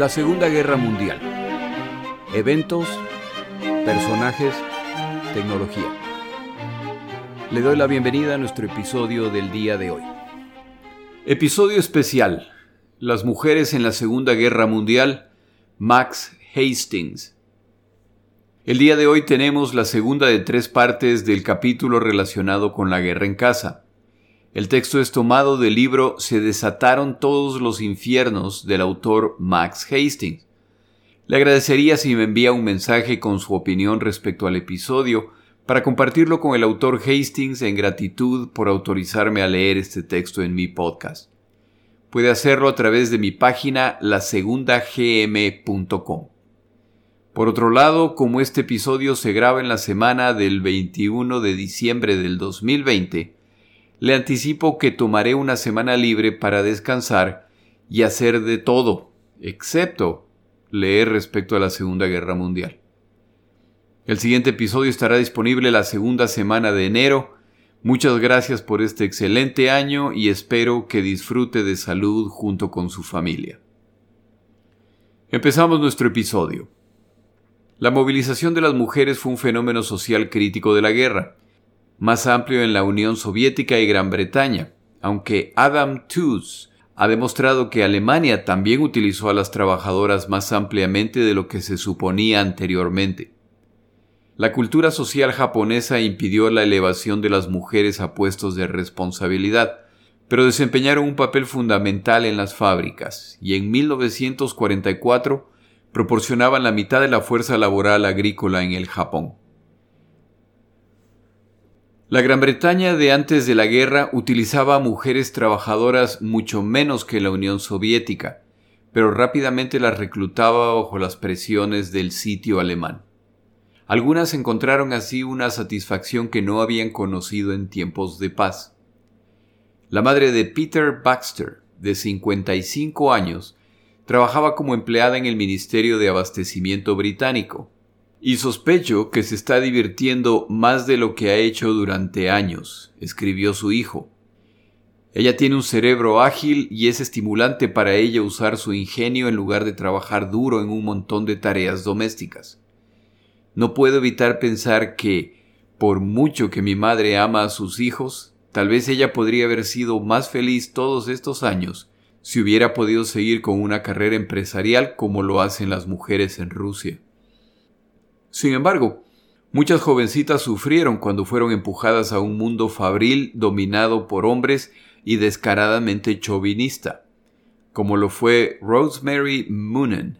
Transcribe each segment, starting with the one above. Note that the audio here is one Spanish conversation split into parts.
La Segunda Guerra Mundial. Eventos, personajes, tecnología. Le doy la bienvenida a nuestro episodio del día de hoy. Episodio especial. Las mujeres en la Segunda Guerra Mundial. Max Hastings. El día de hoy tenemos la segunda de tres partes del capítulo relacionado con la guerra en casa. El texto es tomado del libro Se desataron todos los infiernos del autor Max Hastings. Le agradecería si me envía un mensaje con su opinión respecto al episodio para compartirlo con el autor Hastings en gratitud por autorizarme a leer este texto en mi podcast. Puede hacerlo a través de mi página lasegundagm.com. Por otro lado, como este episodio se graba en la semana del 21 de diciembre del 2020, le anticipo que tomaré una semana libre para descansar y hacer de todo, excepto leer respecto a la Segunda Guerra Mundial. El siguiente episodio estará disponible la segunda semana de enero. Muchas gracias por este excelente año y espero que disfrute de salud junto con su familia. Empezamos nuestro episodio. La movilización de las mujeres fue un fenómeno social crítico de la guerra, más amplio en la Unión Soviética y Gran Bretaña, aunque Adam Tooze ha demostrado que Alemania también utilizó a las trabajadoras más ampliamente de lo que se suponía anteriormente. La cultura social japonesa impidió la elevación de las mujeres a puestos de responsabilidad, pero desempeñaron un papel fundamental en las fábricas, y en 1944 proporcionaban la mitad de la fuerza laboral agrícola en el Japón. La Gran Bretaña de antes de la guerra utilizaba a mujeres trabajadoras mucho menos que la Unión Soviética, pero rápidamente las reclutaba bajo las presiones del sitio alemán. Algunas encontraron así una satisfacción que no habían conocido en tiempos de paz. La madre de Peter Baxter, de 55 años, trabajaba como empleada en el Ministerio de Abastecimiento británico, y sospecho que se está divirtiendo más de lo que ha hecho durante años, escribió su hijo. Ella tiene un cerebro ágil y es estimulante para ella usar su ingenio en lugar de trabajar duro en un montón de tareas domésticas. No puedo evitar pensar que, por mucho que mi madre ama a sus hijos, tal vez ella podría haber sido más feliz todos estos años si hubiera podido seguir con una carrera empresarial como lo hacen las mujeres en Rusia. Sin embargo, muchas jovencitas sufrieron cuando fueron empujadas a un mundo fabril dominado por hombres y descaradamente chauvinista, como lo fue Rosemary Moonen.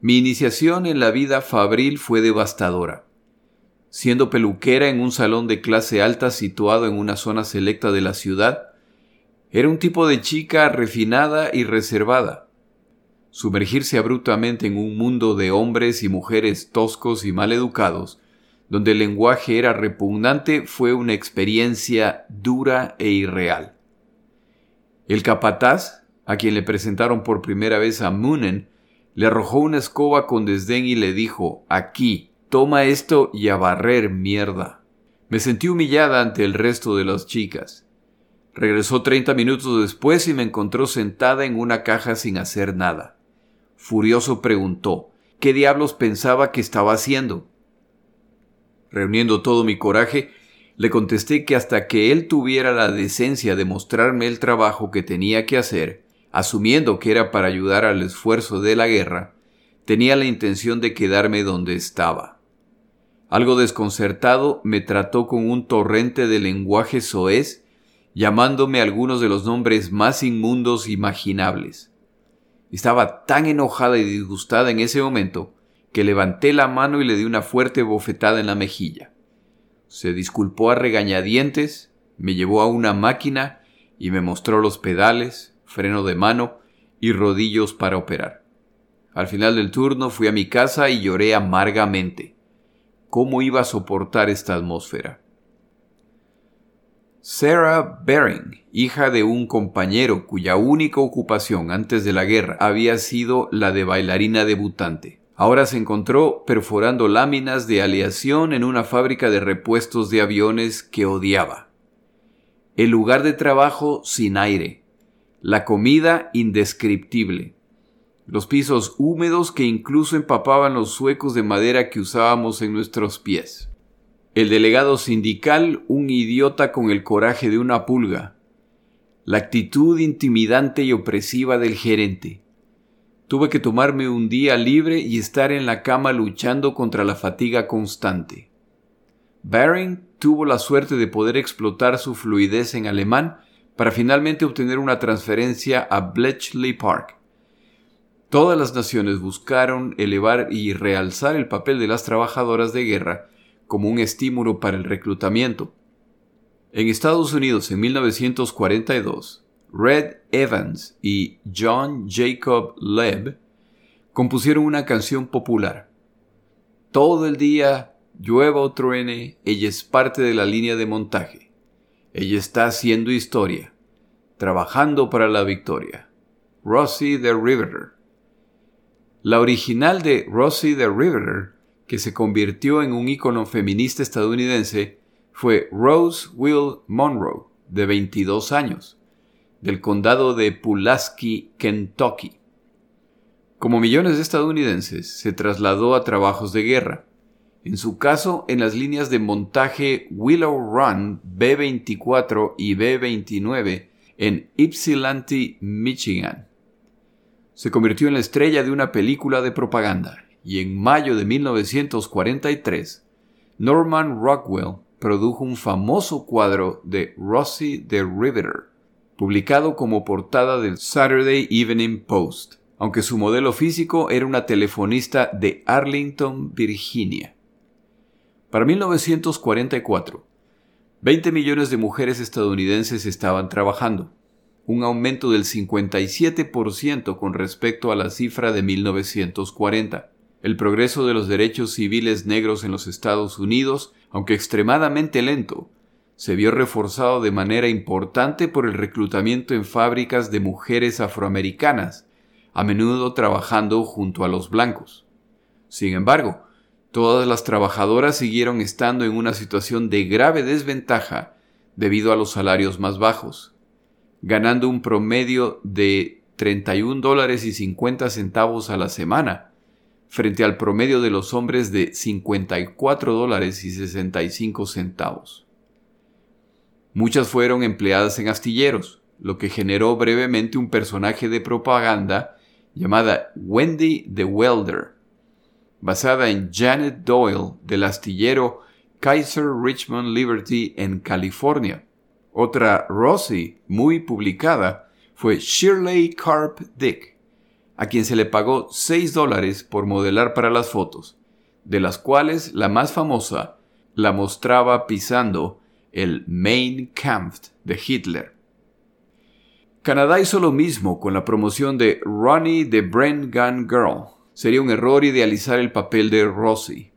Mi iniciación en la vida fabril fue devastadora. Siendo peluquera en un salón de clase alta situado en una zona selecta de la ciudad, era un tipo de chica refinada y reservada. Sumergirse abruptamente en un mundo de hombres y mujeres toscos y mal educados, donde el lenguaje era repugnante, fue una experiencia dura e irreal. El capataz, a quien le presentaron por primera vez a Moonen, le arrojó una escoba con desdén y le dijo, aquí, toma esto y a barrer mierda. Me sentí humillada ante el resto de las chicas. Regresó treinta minutos después y me encontró sentada en una caja sin hacer nada. Furioso preguntó ¿Qué diablos pensaba que estaba haciendo? Reuniendo todo mi coraje, le contesté que hasta que él tuviera la decencia de mostrarme el trabajo que tenía que hacer, asumiendo que era para ayudar al esfuerzo de la guerra, tenía la intención de quedarme donde estaba. Algo desconcertado, me trató con un torrente de lenguaje soez llamándome algunos de los nombres más inmundos imaginables. Estaba tan enojada y disgustada en ese momento que levanté la mano y le di una fuerte bofetada en la mejilla. Se disculpó a regañadientes, me llevó a una máquina y me mostró los pedales, freno de mano y rodillos para operar. Al final del turno fui a mi casa y lloré amargamente. ¿Cómo iba a soportar esta atmósfera? Sarah Bering, hija de un compañero cuya única ocupación antes de la guerra había sido la de bailarina debutante. Ahora se encontró perforando láminas de aleación en una fábrica de repuestos de aviones que odiaba. El lugar de trabajo sin aire. La comida indescriptible. los pisos húmedos que incluso empapaban los suecos de madera que usábamos en nuestros pies. El delegado sindical, un idiota con el coraje de una pulga. La actitud intimidante y opresiva del gerente. Tuve que tomarme un día libre y estar en la cama luchando contra la fatiga constante. Baring tuvo la suerte de poder explotar su fluidez en alemán para finalmente obtener una transferencia a Bletchley Park. Todas las naciones buscaron elevar y realzar el papel de las trabajadoras de guerra como un estímulo para el reclutamiento. En Estados Unidos en 1942, Red Evans y John Jacob Leb compusieron una canción popular. Todo el día, llueva o truene, ella es parte de la línea de montaje. Ella está haciendo historia, trabajando para la victoria. Rosie the Riveter. La original de Rosie the Riveter, que se convirtió en un ícono feminista estadounidense, fue Rose Will Monroe, de 22 años del condado de Pulaski, Kentucky. Como millones de estadounidenses, se trasladó a trabajos de guerra, en su caso en las líneas de montaje Willow Run B-24 y B-29 en Ypsilanti, Michigan. Se convirtió en la estrella de una película de propaganda y en mayo de 1943, Norman Rockwell produjo un famoso cuadro de Rosie the Riveter, publicado como portada del Saturday Evening Post, aunque su modelo físico era una telefonista de Arlington, Virginia. Para 1944, 20 millones de mujeres estadounidenses estaban trabajando, un aumento del 57% con respecto a la cifra de 1940. El progreso de los derechos civiles negros en los Estados Unidos, aunque extremadamente lento, se vio reforzado de manera importante por el reclutamiento en fábricas de mujeres afroamericanas, a menudo trabajando junto a los blancos. Sin embargo, todas las trabajadoras siguieron estando en una situación de grave desventaja debido a los salarios más bajos, ganando un promedio de 31 dólares y 50 centavos a la semana, frente al promedio de los hombres de 54 dólares y 65 centavos. Muchas fueron empleadas en astilleros, lo que generó brevemente un personaje de propaganda llamada Wendy the Welder, basada en Janet Doyle del astillero Kaiser Richmond Liberty en California. Otra Rosie muy publicada fue Shirley Carp Dick, a quien se le pagó 6 dólares por modelar para las fotos, de las cuales la más famosa la mostraba pisando el Main Kampf de Hitler. Canadá hizo lo mismo con la promoción de Ronnie the Brand Gun Girl. Sería un error idealizar el papel de Rosie.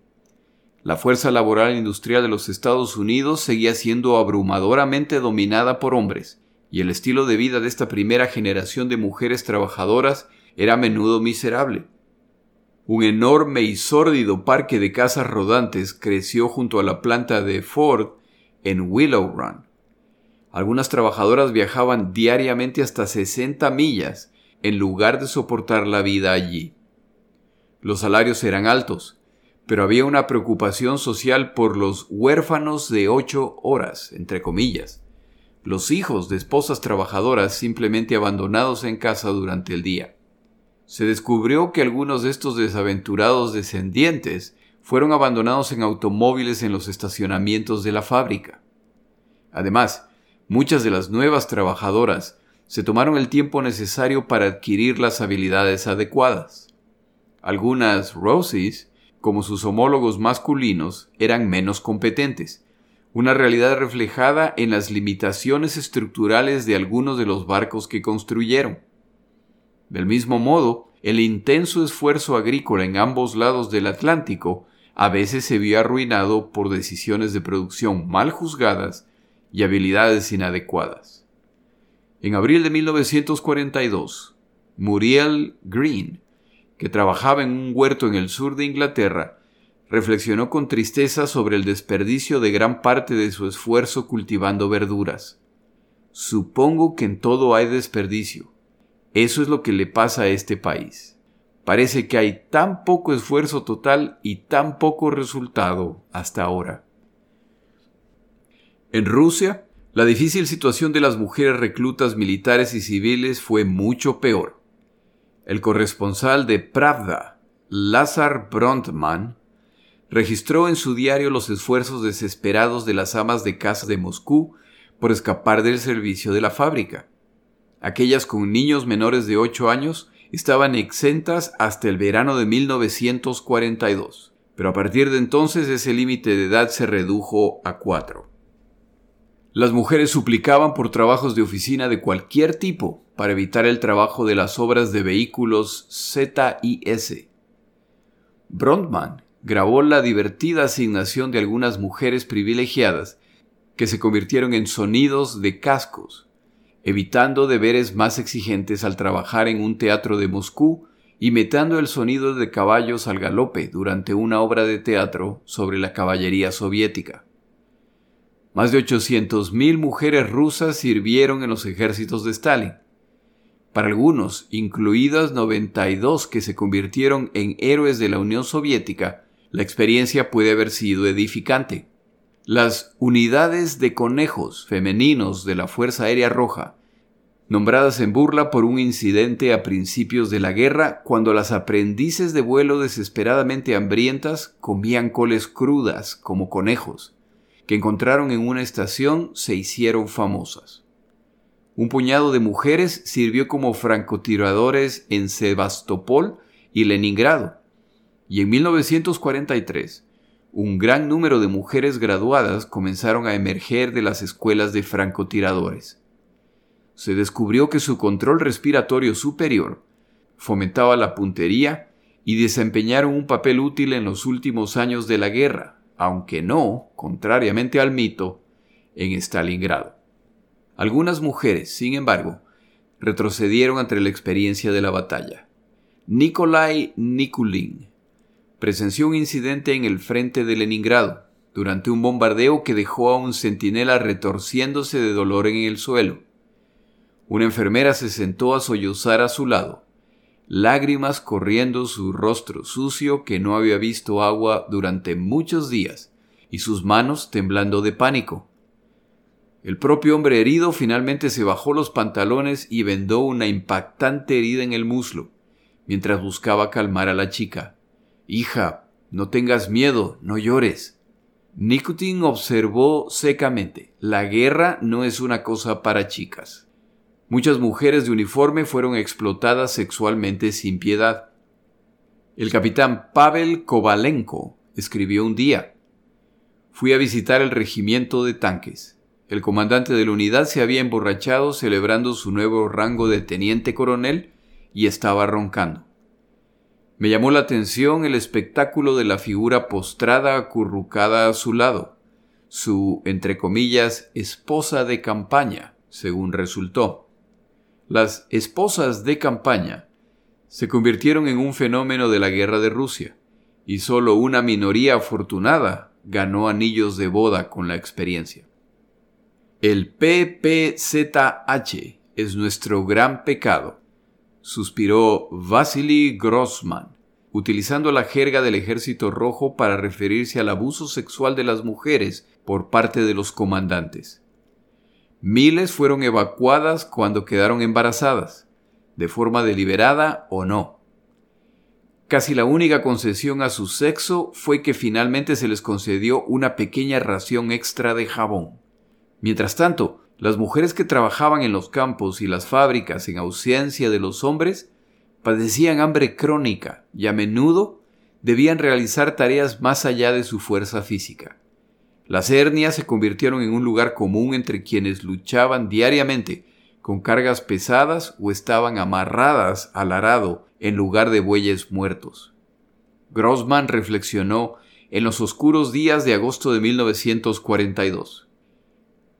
La fuerza laboral industrial de los Estados Unidos seguía siendo abrumadoramente dominada por hombres, y el estilo de vida de esta primera generación de mujeres trabajadoras era a menudo miserable. Un enorme y sórdido parque de casas rodantes creció junto a la planta de Ford en Willow Run. Algunas trabajadoras viajaban diariamente hasta 60 millas en lugar de soportar la vida allí. Los salarios eran altos, pero había una preocupación social por los huérfanos de ocho horas, entre comillas, los hijos de esposas trabajadoras simplemente abandonados en casa durante el día. Se descubrió que algunos de estos desaventurados descendientes fueron abandonados en automóviles en los estacionamientos de la fábrica. Además, muchas de las nuevas trabajadoras se tomaron el tiempo necesario para adquirir las habilidades adecuadas. Algunas Rosies, como sus homólogos masculinos, eran menos competentes, una realidad reflejada en las limitaciones estructurales de algunos de los barcos que construyeron. Del mismo modo, el intenso esfuerzo agrícola en ambos lados del Atlántico a veces se vio arruinado por decisiones de producción mal juzgadas y habilidades inadecuadas. En abril de 1942, Muriel Green, que trabajaba en un huerto en el sur de Inglaterra, reflexionó con tristeza sobre el desperdicio de gran parte de su esfuerzo cultivando verduras. Supongo que en todo hay desperdicio. Eso es lo que le pasa a este país. Parece que hay tan poco esfuerzo total y tan poco resultado hasta ahora. En Rusia, la difícil situación de las mujeres reclutas militares y civiles fue mucho peor. El corresponsal de Pravda, Lazar Brontman, registró en su diario los esfuerzos desesperados de las amas de casa de Moscú por escapar del servicio de la fábrica. Aquellas con niños menores de 8 años estaban exentas hasta el verano de 1942, pero a partir de entonces ese límite de edad se redujo a 4. Las mujeres suplicaban por trabajos de oficina de cualquier tipo para evitar el trabajo de las obras de vehículos ZIS. Brondman grabó la divertida asignación de algunas mujeres privilegiadas que se convirtieron en sonidos de cascos, evitando deberes más exigentes al trabajar en un teatro de Moscú, imitando el sonido de caballos al galope durante una obra de teatro sobre la caballería soviética. Más de 800.000 mujeres rusas sirvieron en los ejércitos de Stalin. Para algunos, incluidas 92 que se convirtieron en héroes de la Unión Soviética, la experiencia puede haber sido edificante. Las unidades de conejos femeninos de la Fuerza Aérea Roja, nombradas en burla por un incidente a principios de la guerra cuando las aprendices de vuelo desesperadamente hambrientas comían coles crudas como conejos, que encontraron en una estación se hicieron famosas. Un puñado de mujeres sirvió como francotiradores en Sebastopol y Leningrado, y en 1943 un gran número de mujeres graduadas comenzaron a emerger de las escuelas de francotiradores. Se descubrió que su control respiratorio superior fomentaba la puntería y desempeñaron un papel útil en los últimos años de la guerra, aunque no, contrariamente al mito, en Stalingrado. Algunas mujeres, sin embargo, retrocedieron ante la experiencia de la batalla. Nikolai Nikulin presenció un incidente en el frente de Leningrado, durante un bombardeo que dejó a un centinela retorciéndose de dolor en el suelo. Una enfermera se sentó a sollozar a su lado, lágrimas corriendo su rostro sucio que no había visto agua durante muchos días, y sus manos temblando de pánico. El propio hombre herido finalmente se bajó los pantalones y vendó una impactante herida en el muslo, mientras buscaba calmar a la chica. Hija, no tengas miedo, no llores. Nikutin observó secamente, la guerra no es una cosa para chicas. Muchas mujeres de uniforme fueron explotadas sexualmente sin piedad. El capitán Pavel Kovalenko escribió un día, Fui a visitar el regimiento de tanques. El comandante de la unidad se había emborrachado celebrando su nuevo rango de teniente coronel y estaba roncando. Me llamó la atención el espectáculo de la figura postrada acurrucada a su lado, su, entre comillas, esposa de campaña, según resultó. Las esposas de campaña se convirtieron en un fenómeno de la guerra de Rusia, y solo una minoría afortunada ganó anillos de boda con la experiencia. El PPZH es nuestro gran pecado, suspiró Vasily Grossman, utilizando la jerga del Ejército Rojo para referirse al abuso sexual de las mujeres por parte de los comandantes. Miles fueron evacuadas cuando quedaron embarazadas, de forma deliberada o no. Casi la única concesión a su sexo fue que finalmente se les concedió una pequeña ración extra de jabón. Mientras tanto, las mujeres que trabajaban en los campos y las fábricas en ausencia de los hombres padecían hambre crónica y a menudo debían realizar tareas más allá de su fuerza física. Las hernias se convirtieron en un lugar común entre quienes luchaban diariamente con cargas pesadas o estaban amarradas al arado en lugar de bueyes muertos. Grossman reflexionó en los oscuros días de agosto de 1942.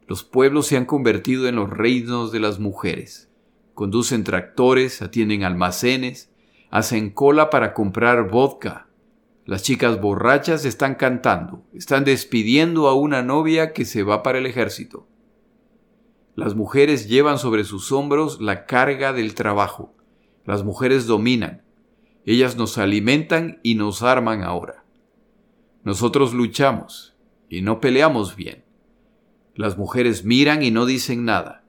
Los pueblos se han convertido en los reinos de las mujeres. Conducen tractores, atienden almacenes, hacen cola para comprar vodka, las chicas borrachas están cantando, están despidiendo a una novia que se va para el ejército. Las mujeres llevan sobre sus hombros la carga del trabajo. Las mujeres dominan. Ellas nos alimentan y nos arman ahora. Nosotros luchamos y no peleamos bien. Las mujeres miran y no dicen nada.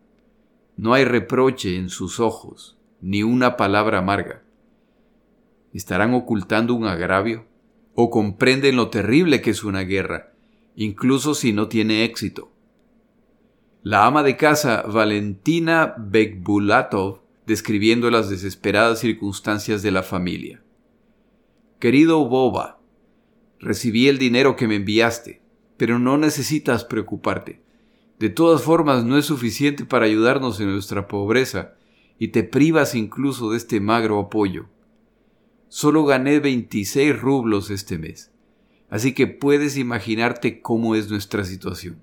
No hay reproche en sus ojos, ni una palabra amarga. ¿Estarán ocultando un agravio? ¿O comprenden lo terrible que es una guerra, incluso si no tiene éxito? La ama de casa Valentina Bekbulatov describiendo las desesperadas circunstancias de la familia. Querido Boba, recibí el dinero que me enviaste, pero no necesitas preocuparte. De todas formas, no es suficiente para ayudarnos en nuestra pobreza, y te privas incluso de este magro apoyo. Solo gané 26 rublos este mes, así que puedes imaginarte cómo es nuestra situación.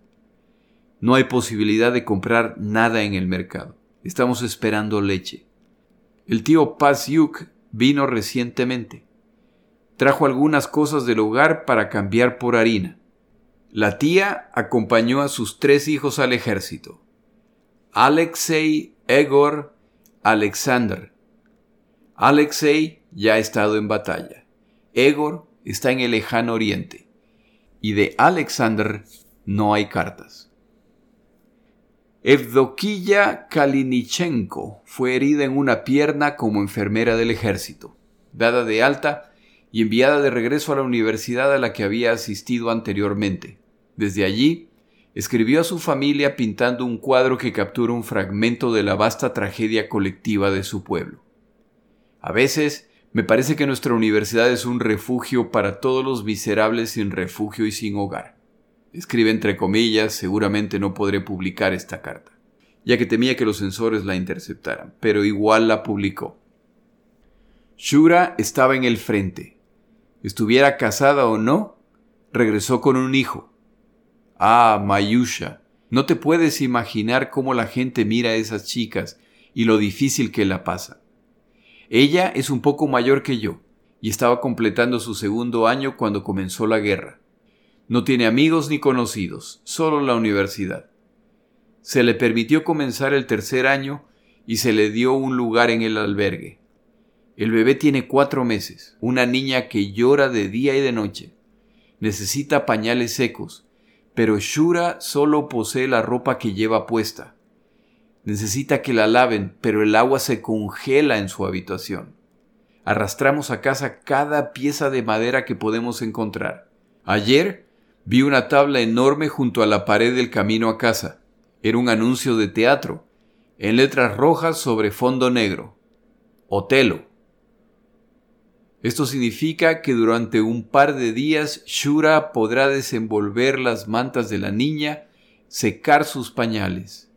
No hay posibilidad de comprar nada en el mercado. Estamos esperando leche. El tío Pasyuk vino recientemente. Trajo algunas cosas del hogar para cambiar por harina. La tía acompañó a sus tres hijos al ejército. Alexei, Egor, Alexander. Alexei ya ha estado en batalla. Egor está en el lejano oriente. Y de Alexander no hay cartas. Evdokiya Kalinichenko fue herida en una pierna como enfermera del ejército, dada de alta y enviada de regreso a la universidad a la que había asistido anteriormente. Desde allí, escribió a su familia pintando un cuadro que captura un fragmento de la vasta tragedia colectiva de su pueblo. A veces, me parece que nuestra universidad es un refugio para todos los miserables sin refugio y sin hogar. Escribe entre comillas, seguramente no podré publicar esta carta, ya que temía que los censores la interceptaran, pero igual la publicó. Shura estaba en el frente. Estuviera casada o no, regresó con un hijo. Ah, Mayusha, no te puedes imaginar cómo la gente mira a esas chicas y lo difícil que la pasa. Ella es un poco mayor que yo, y estaba completando su segundo año cuando comenzó la guerra. No tiene amigos ni conocidos, solo la universidad. Se le permitió comenzar el tercer año y se le dio un lugar en el albergue. El bebé tiene cuatro meses, una niña que llora de día y de noche. Necesita pañales secos, pero Shura solo posee la ropa que lleva puesta. Necesita que la laven, pero el agua se congela en su habitación. Arrastramos a casa cada pieza de madera que podemos encontrar. Ayer Vi una tabla enorme junto a la pared del camino a casa. Era un anuncio de teatro, en letras rojas sobre fondo negro. Otelo. Esto significa que durante un par de días Shura podrá desenvolver las mantas de la niña, secar sus pañales.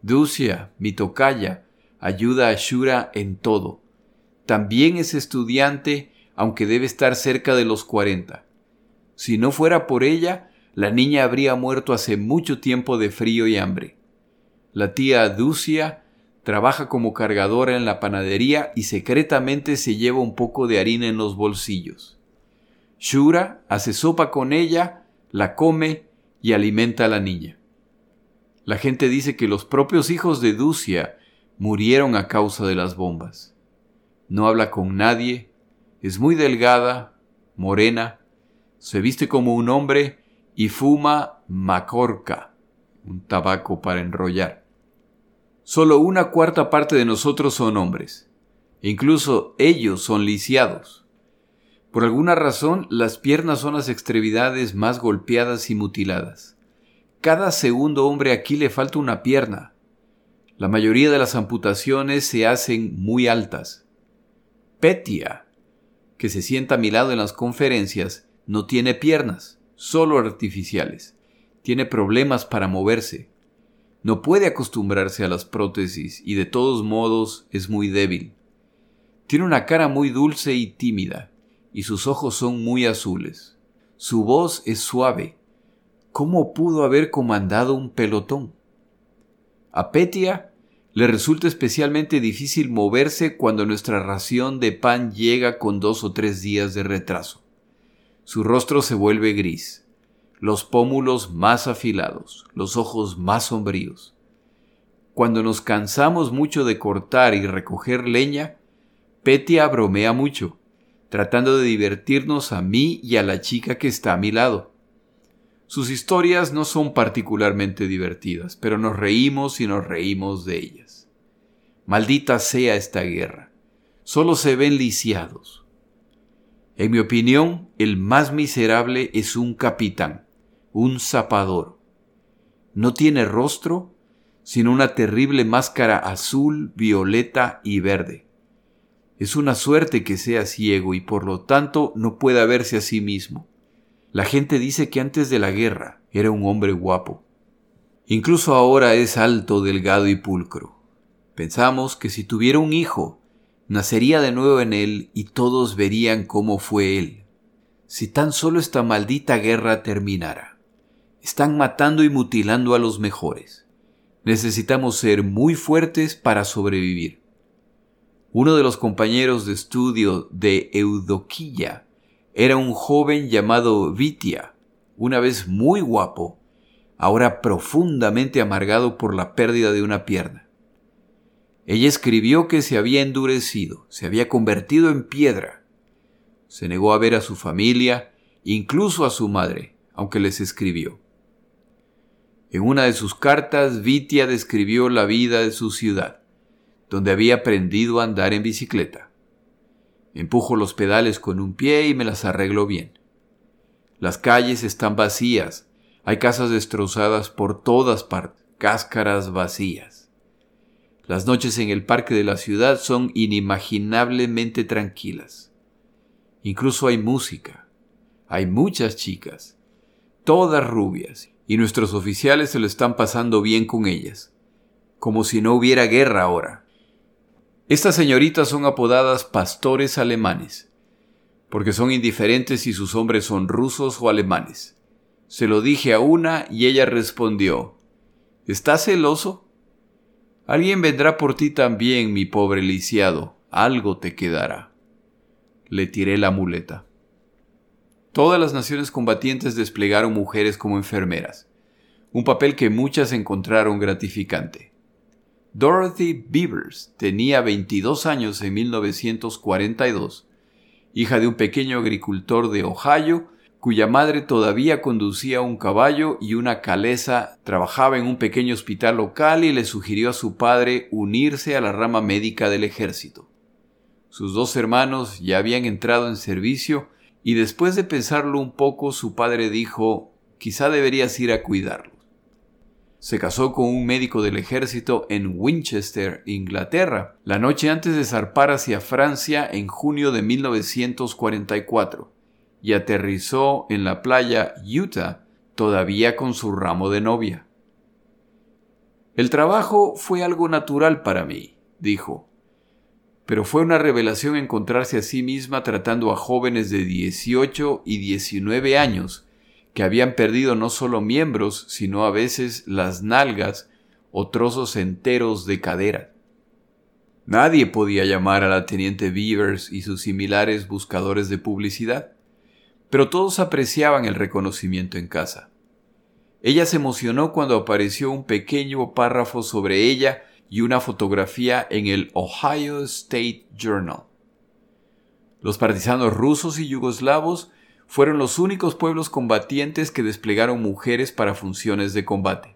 Ducia, mi tocaya, ayuda a Shura en todo. También es estudiante, aunque debe estar cerca de los cuarenta. Si no fuera por ella, la niña habría muerto hace mucho tiempo de frío y hambre. La tía Ducia trabaja como cargadora en la panadería y secretamente se lleva un poco de harina en los bolsillos. Shura hace sopa con ella, la come y alimenta a la niña. La gente dice que los propios hijos de Ducia murieron a causa de las bombas. No habla con nadie, es muy delgada, morena, se viste como un hombre y fuma macorca, un tabaco para enrollar. Solo una cuarta parte de nosotros son hombres. Incluso ellos son lisiados. Por alguna razón, las piernas son las extremidades más golpeadas y mutiladas. Cada segundo hombre aquí le falta una pierna. La mayoría de las amputaciones se hacen muy altas. Petia, que se sienta a mi lado en las conferencias, no tiene piernas, solo artificiales. Tiene problemas para moverse. No puede acostumbrarse a las prótesis y de todos modos es muy débil. Tiene una cara muy dulce y tímida, y sus ojos son muy azules. Su voz es suave. ¿Cómo pudo haber comandado un pelotón? A Petia le resulta especialmente difícil moverse cuando nuestra ración de pan llega con dos o tres días de retraso. Su rostro se vuelve gris, los pómulos más afilados, los ojos más sombríos. Cuando nos cansamos mucho de cortar y recoger leña, Petia bromea mucho tratando de divertirnos a mí y a la chica que está a mi lado. Sus historias no son particularmente divertidas, pero nos reímos y nos reímos de ellas. Maldita sea esta guerra. Solo se ven lisiados. En mi opinión, el más miserable es un capitán, un zapador. No tiene rostro, sino una terrible máscara azul, violeta y verde. Es una suerte que sea ciego y por lo tanto no pueda verse a sí mismo. La gente dice que antes de la guerra era un hombre guapo. Incluso ahora es alto, delgado y pulcro. Pensamos que si tuviera un hijo, nacería de nuevo en él y todos verían cómo fue él. Si tan solo esta maldita guerra terminara. Están matando y mutilando a los mejores. Necesitamos ser muy fuertes para sobrevivir. Uno de los compañeros de estudio de Eudoquilla era un joven llamado Vitia, una vez muy guapo, ahora profundamente amargado por la pérdida de una pierna. Ella escribió que se había endurecido, se había convertido en piedra. Se negó a ver a su familia, incluso a su madre, aunque les escribió. En una de sus cartas, Vitia describió la vida de su ciudad donde había aprendido a andar en bicicleta. Empujo los pedales con un pie y me las arreglo bien. Las calles están vacías, hay casas destrozadas por todas partes, cáscaras vacías. Las noches en el parque de la ciudad son inimaginablemente tranquilas. Incluso hay música, hay muchas chicas, todas rubias, y nuestros oficiales se lo están pasando bien con ellas, como si no hubiera guerra ahora. Estas señoritas son apodadas pastores alemanes, porque son indiferentes si sus hombres son rusos o alemanes. Se lo dije a una y ella respondió, ¿Estás celoso? Alguien vendrá por ti también, mi pobre lisiado, algo te quedará. Le tiré la muleta. Todas las naciones combatientes desplegaron mujeres como enfermeras, un papel que muchas encontraron gratificante. Dorothy Beavers tenía 22 años en 1942, hija de un pequeño agricultor de Ohio, cuya madre todavía conducía un caballo y una caleza, trabajaba en un pequeño hospital local y le sugirió a su padre unirse a la rama médica del ejército. Sus dos hermanos ya habían entrado en servicio y después de pensarlo un poco su padre dijo quizá deberías ir a cuidarlo. Se casó con un médico del ejército en Winchester, Inglaterra, la noche antes de zarpar hacia Francia en junio de 1944, y aterrizó en la playa Utah todavía con su ramo de novia. El trabajo fue algo natural para mí, dijo, pero fue una revelación encontrarse a sí misma tratando a jóvenes de 18 y 19 años que habían perdido no solo miembros, sino a veces las nalgas o trozos enteros de cadera. Nadie podía llamar a la teniente Beavers y sus similares buscadores de publicidad, pero todos apreciaban el reconocimiento en casa. Ella se emocionó cuando apareció un pequeño párrafo sobre ella y una fotografía en el Ohio State Journal. Los partisanos rusos y yugoslavos fueron los únicos pueblos combatientes que desplegaron mujeres para funciones de combate.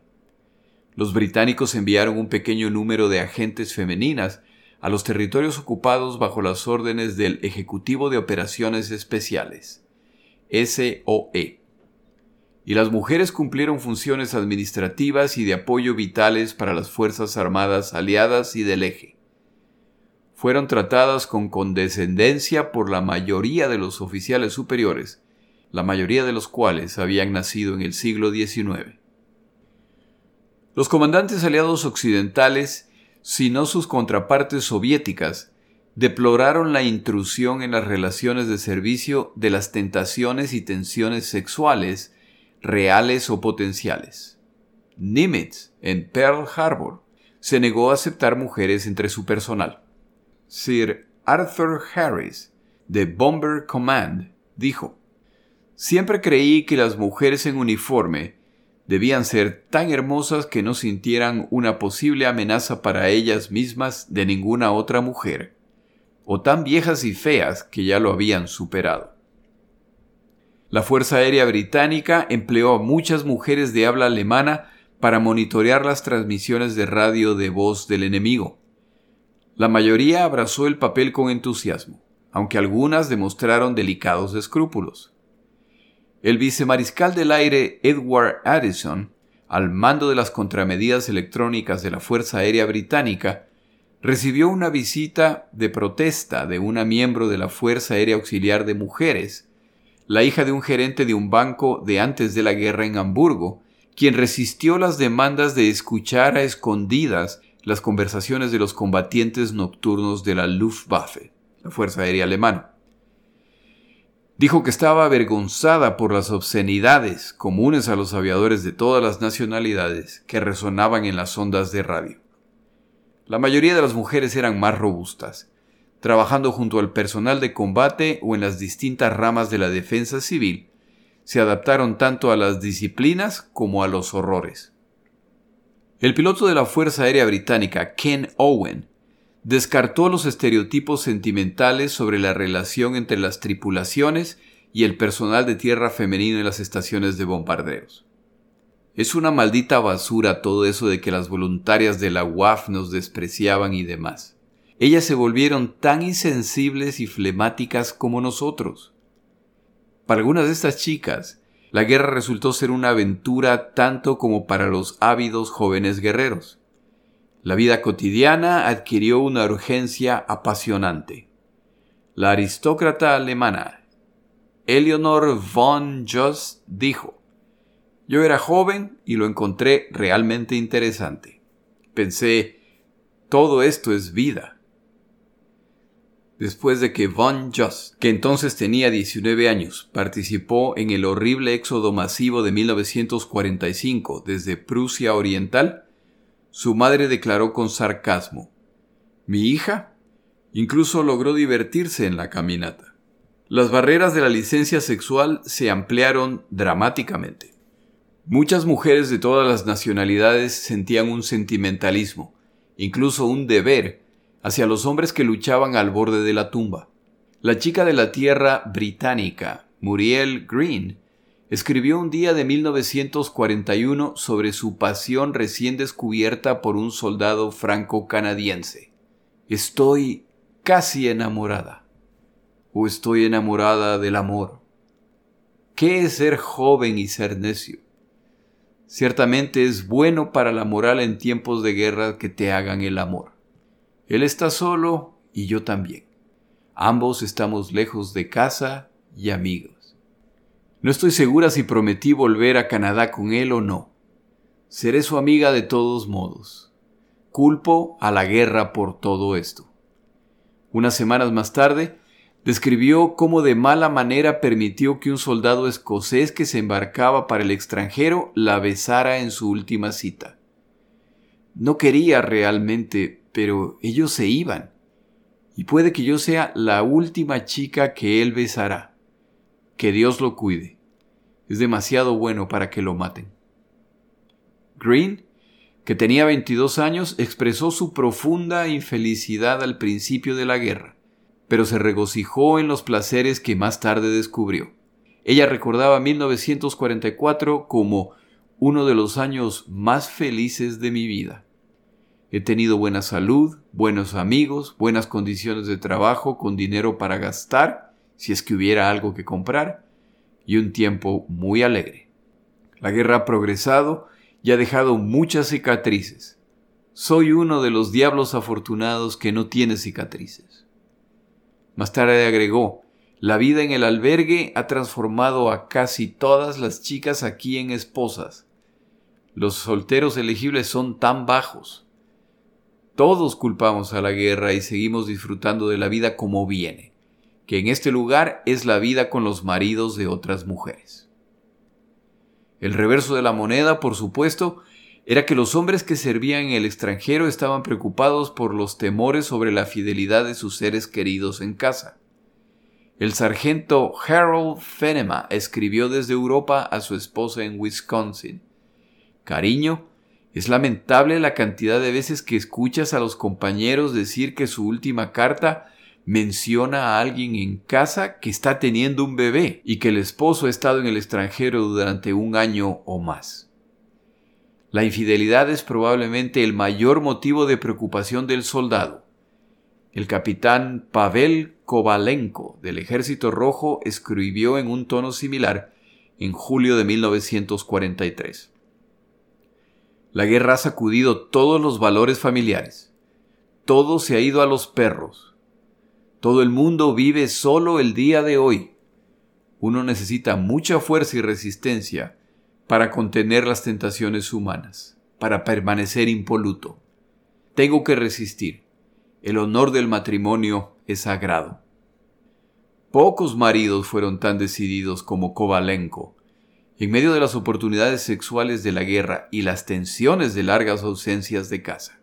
Los británicos enviaron un pequeño número de agentes femeninas a los territorios ocupados bajo las órdenes del Ejecutivo de Operaciones Especiales, SOE. Y las mujeres cumplieron funciones administrativas y de apoyo vitales para las Fuerzas Armadas aliadas y del eje. Fueron tratadas con condescendencia por la mayoría de los oficiales superiores, la mayoría de los cuales habían nacido en el siglo XIX. Los comandantes aliados occidentales, si no sus contrapartes soviéticas, deploraron la intrusión en las relaciones de servicio de las tentaciones y tensiones sexuales, reales o potenciales. Nimitz, en Pearl Harbor, se negó a aceptar mujeres entre su personal. Sir Arthur Harris, de Bomber Command, dijo, Siempre creí que las mujeres en uniforme debían ser tan hermosas que no sintieran una posible amenaza para ellas mismas de ninguna otra mujer. o tan viejas y feas que ya lo habían superado. La Fuerza Aérea Británica empleó a muchas mujeres de habla alemana para monitorear las transmisiones de radio de voz del enemigo. La mayoría abrazó el papel con entusiasmo, aunque algunas demostraron delicados escrúpulos. El vicemariscal del aire Edward Addison, al mando de las contramedidas electrónicas de la Fuerza Aérea Británica, recibió una visita de protesta de una miembro de la Fuerza Aérea Auxiliar de Mujeres, la hija de un gerente de un banco de antes de la guerra en Hamburgo, quien resistió las demandas de escuchar a escondidas las conversaciones de los combatientes nocturnos de la Luftwaffe, la Fuerza Aérea Alemana. Dijo que estaba avergonzada por las obscenidades comunes a los aviadores de todas las nacionalidades que resonaban en las ondas de radio. La mayoría de las mujeres eran más robustas, trabajando junto al personal de combate o en las distintas ramas de la defensa civil, se adaptaron tanto a las disciplinas como a los horrores. El piloto de la Fuerza Aérea Británica, Ken Owen, descartó los estereotipos sentimentales sobre la relación entre las tripulaciones y el personal de tierra femenino en las estaciones de bombarderos. Es una maldita basura todo eso de que las voluntarias de la UAF nos despreciaban y demás. Ellas se volvieron tan insensibles y flemáticas como nosotros. Para algunas de estas chicas, la guerra resultó ser una aventura tanto como para los ávidos jóvenes guerreros. La vida cotidiana adquirió una urgencia apasionante. La aristócrata alemana Eleonor von Jost dijo, Yo era joven y lo encontré realmente interesante. Pensé, todo esto es vida después de que Von Just, que entonces tenía 19 años, participó en el horrible éxodo masivo de 1945 desde Prusia Oriental, su madre declaró con sarcasmo, Mi hija incluso logró divertirse en la caminata. Las barreras de la licencia sexual se ampliaron dramáticamente. Muchas mujeres de todas las nacionalidades sentían un sentimentalismo, incluso un deber, hacia los hombres que luchaban al borde de la tumba. La chica de la tierra británica, Muriel Green, escribió un día de 1941 sobre su pasión recién descubierta por un soldado franco-canadiense. Estoy casi enamorada. O estoy enamorada del amor. ¿Qué es ser joven y ser necio? Ciertamente es bueno para la moral en tiempos de guerra que te hagan el amor. Él está solo y yo también. Ambos estamos lejos de casa y amigos. No estoy segura si prometí volver a Canadá con él o no. Seré su amiga de todos modos. Culpo a la guerra por todo esto. Unas semanas más tarde, describió cómo de mala manera permitió que un soldado escocés que se embarcaba para el extranjero la besara en su última cita. No quería realmente pero ellos se iban. Y puede que yo sea la última chica que él besará. Que Dios lo cuide. Es demasiado bueno para que lo maten. Green, que tenía 22 años, expresó su profunda infelicidad al principio de la guerra, pero se regocijó en los placeres que más tarde descubrió. Ella recordaba 1944 como uno de los años más felices de mi vida. He tenido buena salud, buenos amigos, buenas condiciones de trabajo, con dinero para gastar, si es que hubiera algo que comprar, y un tiempo muy alegre. La guerra ha progresado y ha dejado muchas cicatrices. Soy uno de los diablos afortunados que no tiene cicatrices. Más tarde agregó, la vida en el albergue ha transformado a casi todas las chicas aquí en esposas. Los solteros elegibles son tan bajos todos culpamos a la guerra y seguimos disfrutando de la vida como viene, que en este lugar es la vida con los maridos de otras mujeres. El reverso de la moneda, por supuesto, era que los hombres que servían en el extranjero estaban preocupados por los temores sobre la fidelidad de sus seres queridos en casa. El sargento Harold Fenema escribió desde Europa a su esposa en Wisconsin. Cariño, es lamentable la cantidad de veces que escuchas a los compañeros decir que su última carta menciona a alguien en casa que está teniendo un bebé y que el esposo ha estado en el extranjero durante un año o más. La infidelidad es probablemente el mayor motivo de preocupación del soldado. El capitán Pavel Kovalenko del Ejército Rojo escribió en un tono similar en julio de 1943. La guerra ha sacudido todos los valores familiares. Todo se ha ido a los perros. Todo el mundo vive solo el día de hoy. Uno necesita mucha fuerza y resistencia para contener las tentaciones humanas, para permanecer impoluto. Tengo que resistir. El honor del matrimonio es sagrado. Pocos maridos fueron tan decididos como Kovalenko. En medio de las oportunidades sexuales de la guerra y las tensiones de largas ausencias de casa.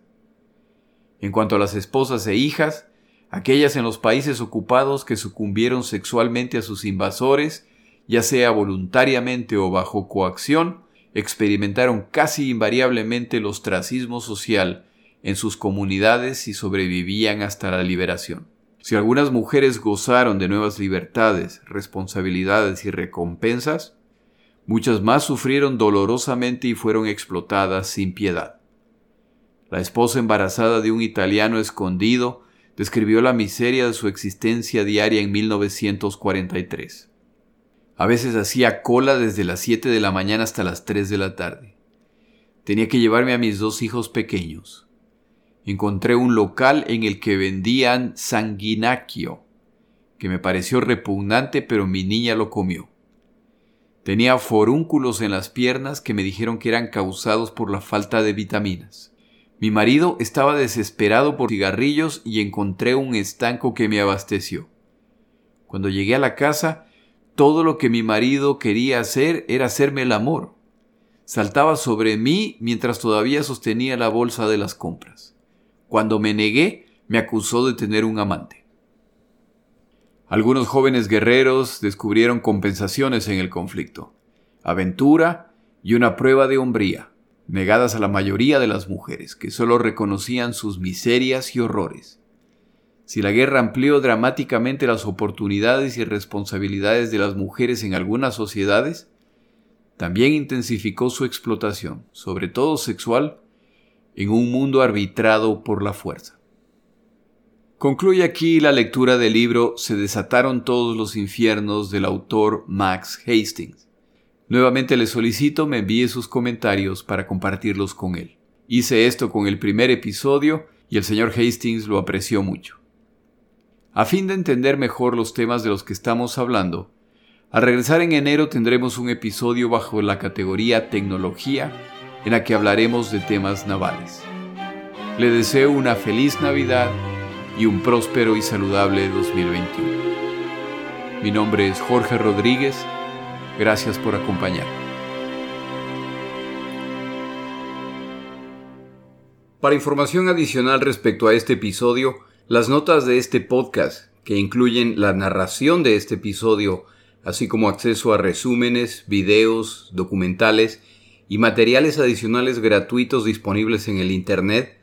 En cuanto a las esposas e hijas, aquellas en los países ocupados que sucumbieron sexualmente a sus invasores, ya sea voluntariamente o bajo coacción, experimentaron casi invariablemente el ostracismo social en sus comunidades y sobrevivían hasta la liberación. Si algunas mujeres gozaron de nuevas libertades, responsabilidades y recompensas, muchas más sufrieron dolorosamente y fueron explotadas sin piedad. La esposa embarazada de un italiano escondido describió la miseria de su existencia diaria en 1943. A veces hacía cola desde las 7 de la mañana hasta las 3 de la tarde. Tenía que llevarme a mis dos hijos pequeños encontré un local en el que vendían sanguinacchio, que me pareció repugnante, pero mi niña lo comió. Tenía forúnculos en las piernas que me dijeron que eran causados por la falta de vitaminas. Mi marido estaba desesperado por cigarrillos y encontré un estanco que me abasteció. Cuando llegué a la casa, todo lo que mi marido quería hacer era hacerme el amor. Saltaba sobre mí mientras todavía sostenía la bolsa de las compras. Cuando me negué, me acusó de tener un amante. Algunos jóvenes guerreros descubrieron compensaciones en el conflicto, aventura y una prueba de hombría, negadas a la mayoría de las mujeres, que solo reconocían sus miserias y horrores. Si la guerra amplió dramáticamente las oportunidades y responsabilidades de las mujeres en algunas sociedades, también intensificó su explotación, sobre todo sexual, en un mundo arbitrado por la fuerza. Concluye aquí la lectura del libro Se desataron todos los infiernos del autor Max Hastings. Nuevamente le solicito me envíe sus comentarios para compartirlos con él. Hice esto con el primer episodio y el señor Hastings lo apreció mucho. A fin de entender mejor los temas de los que estamos hablando, al regresar en enero tendremos un episodio bajo la categoría tecnología en la que hablaremos de temas navales. Le deseo una feliz Navidad y un próspero y saludable 2021. Mi nombre es Jorge Rodríguez. Gracias por acompañarme. Para información adicional respecto a este episodio, las notas de este podcast, que incluyen la narración de este episodio, así como acceso a resúmenes, videos, documentales y materiales adicionales gratuitos disponibles en el Internet,